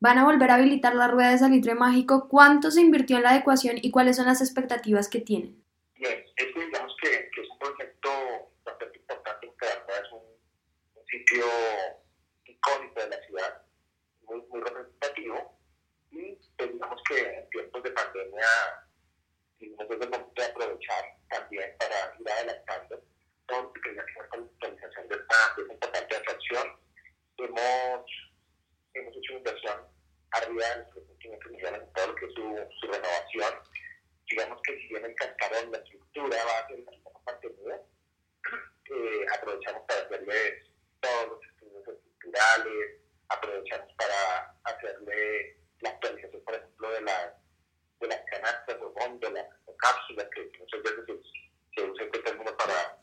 Van a volver a habilitar la rueda de salitre mágico. ¿Cuánto se invirtió en la adecuación y cuáles son las expectativas que tienen? Bien, digamos que, que es un proyecto bastante importante porque es un, un, sitio icónico de la ciudad, muy, muy representativo y pues, digamos que en tiempos de pandemia el momento de aprovechar también para ir adelantando todo que la actualización de esta, de esta importante atracción. Hemos, hemos hecho inversión arriba de los 500 millones en todo lo que es su, su renovación digamos que si bien el cascarón, la estructura va a ser mantenida, eh, aprovechamos para hacerle todos los estudios estructurales, aprovechamos para hacerle la actualización, por ejemplo, de las, de las canastas o góndolas o cápsulas que muchas veces se, se usa este término para,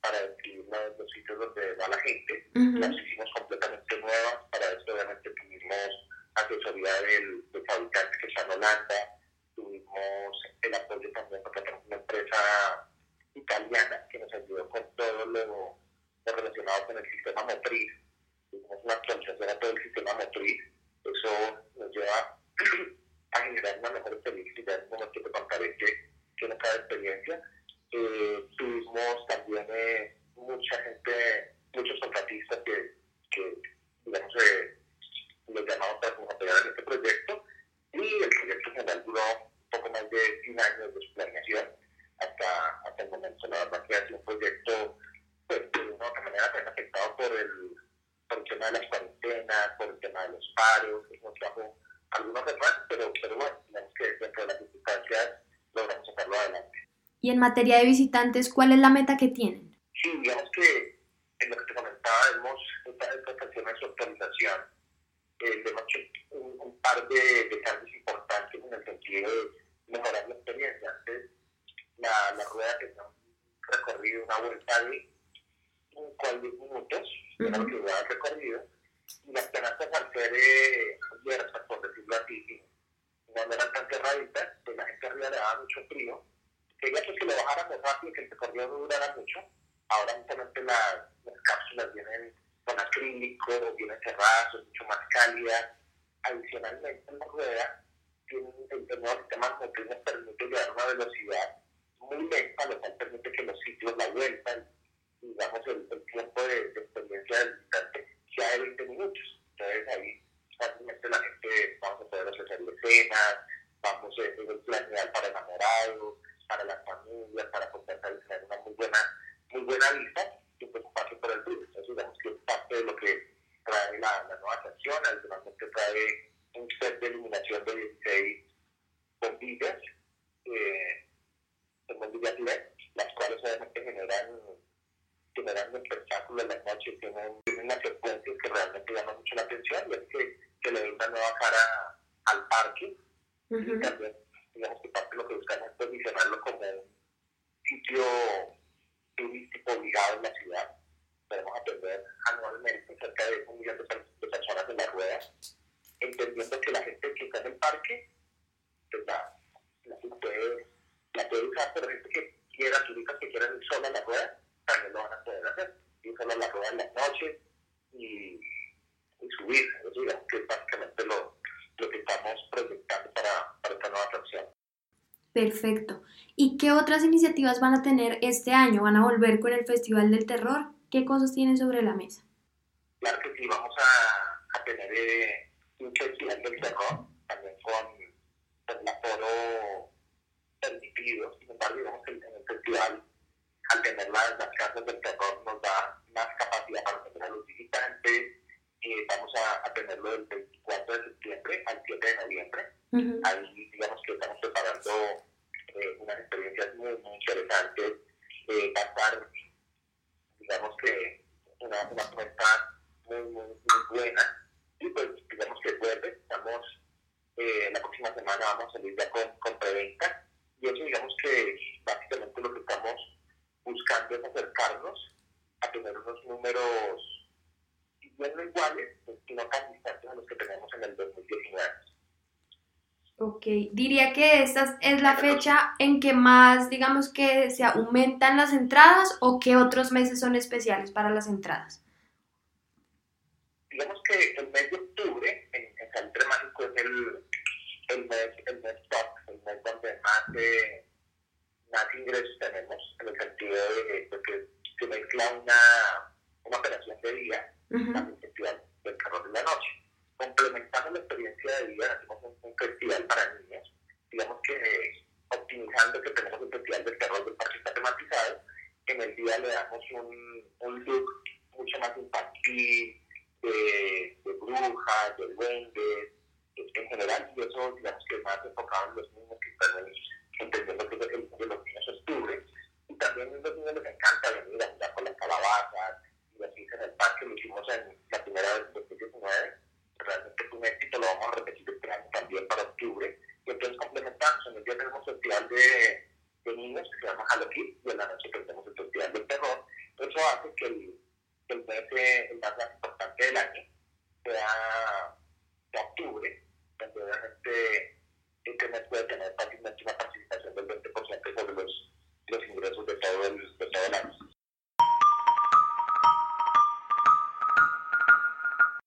para describir los, sitios donde va la gente. Uh -huh. Las hicimos completamente nuevas, para eso obviamente tuvimos asesoría del, del fabricante que está en Holanda, tuvimos el apoyo también porque tenemos una empresa italiana que nos ayudó con todo lo, relacionado con el sistema motriz. Tuvimos una actualización a todo el sistema motriz. Eso nos lleva a generar una mejor experiencia. Ya en un momento te contaré que tiene cada experiencia. Eh, tuvimos también eh, mucha gente, muchos contratistas que, que digamos, eh, los llamamos para que nos apoyaran en este proyecto y el proyecto general duró un poco más de 100 años de su planeación hasta, hasta el momento. La verdad que ha sido un proyecto pues, de una u otra manera también afectado por el, por el tema de las cuarentenas, por el tema de los paros, que nos trajo algunos retrasos, pero, pero bueno, digamos que dentro de las circunstancias logramos sacarlo adelante. Y en materia de visitantes, ¿cuál es la meta que tienen? Sí, digamos que en lo que te comentaba, hemos estación de actualización eh, hemos hecho un, un par de, de, cambios importantes en el sentido de mejorar la experiencia. Antes, la, la rueda tenía un recorrido, una vuelta de 5 a 10 minutos, duraba el recorrido, y las canastas al ser eh, abiertas, por decirlo así, no eran tan cerraditas, pues la gente arriba le daba mucho frío. Quería pues que lo bajáramos rápido, que el recorrido no durara mucho. Ahora, justamente las, las cápsulas vienen con acrílico, vienen cerradas, son mucho más cálidas. Adicionalmente, en la rueda, tiene el nuevo sistema motriz nos permite llevar una velocidad muy lenta, lo cual permite que los sitios, la vuelta, digamos, el, el tiempo de, de, experiencia del visitante sea de 20 minutos. Entonces, ahí fácilmente la gente, vamos a poder hacer cenas, vamos a hacer el plan ideal para enamorados, para las familias, para poder tener una muy buena, muy buena vista y pues pase por el turismo. Entonces, digamos que es parte de lo que trae la, la nueva atracción, adicionalmente trae un set de iluminación de 16 bombillas, eh, son bombillas LED, las cuales obviamente generan, generan un espectáculo en las noches, tienen, tienen unas frecuencias que realmente llaman mucho la atención y es que, que le da una nueva cara al parque uh -huh. y también digamos que parte de lo que buscamos es posicionarlo como un sitio turístico obligado en la ciudad. Podemos atender anualmente cerca de un millón de, personas en las ruedas, entendiendo que la gente que está en el parque pues la, la, puede, la puede usar, pero gente que quiera, turistas que quieran ir sola a la rueda, también lo van a poder hacer. Solo a la rueda en las noches y, y subir. Que es básicamente lo, lo que estamos proyectando para, para esta nueva atracción. Perfecto. ¿Y qué otras iniciativas van a tener este año? ¿Van a volver con el Festival del Terror? ¿Qué cosas tienen sobre la mesa? Claro que sí, vamos a, a tener eh, un Festival del Terror, también con, con el aforo permitido. Sin embargo, digamos que en el festival, al tener del terror, nos da más capacidad para tener a los visitantes. Eh, vamos a, a, tenerlo del 24 de septiembre al 7 de noviembre. Uh -huh. Ahí, digamos que estamos preparando eh, unas experiencias muy, muy interesantes. Eh, va a estar, digamos que, una, una muy, muy, muy buena. Y pues, digamos que vuelve. Estamos, eh, la próxima semana vamos a salir ya con, con preventa. Y eso, digamos que, básicamente lo que estamos buscando es acercarnos a tener unos números no iguales, pues, sino tan distantes a los que tenemos en el 2019. Ok, diría que esta es la fecha en que más, digamos que se aumentan las entradas o que otros meses son especiales para las entradas. Digamos que el mes de octubre, en, en Salitre Mágico es el, el, mes, el mes top, el mes donde más, eh, más ingresos tenemos, en el sentido de, que se mezcla una, de día uh -huh. el festival del terror de la noche. Complementando la experiencia de día, hacemos un, un festival para niños, digamos que eh, optimizando que tenemos el festival del terror del parque está tematizado, en el día le damos un, un look mucho más infantil, de, de brujas, de duendes, en general, y eso digamos que es más enfocado en los niños que están entendiendo que el de los niños es octubre, y también a los niños les encanta venir a jugar con las calabazas, y así en el parque lo hicimos en la primera vez en 2019, realmente fue un éxito, lo vamos a repetir este año también para octubre, y entonces complementamos, en el día tenemos festival de, de niños que se llama Halloween, y en la noche tenemos el festival del terror, eso hace que el, que el mes, el más importante del año sea de octubre, donde obviamente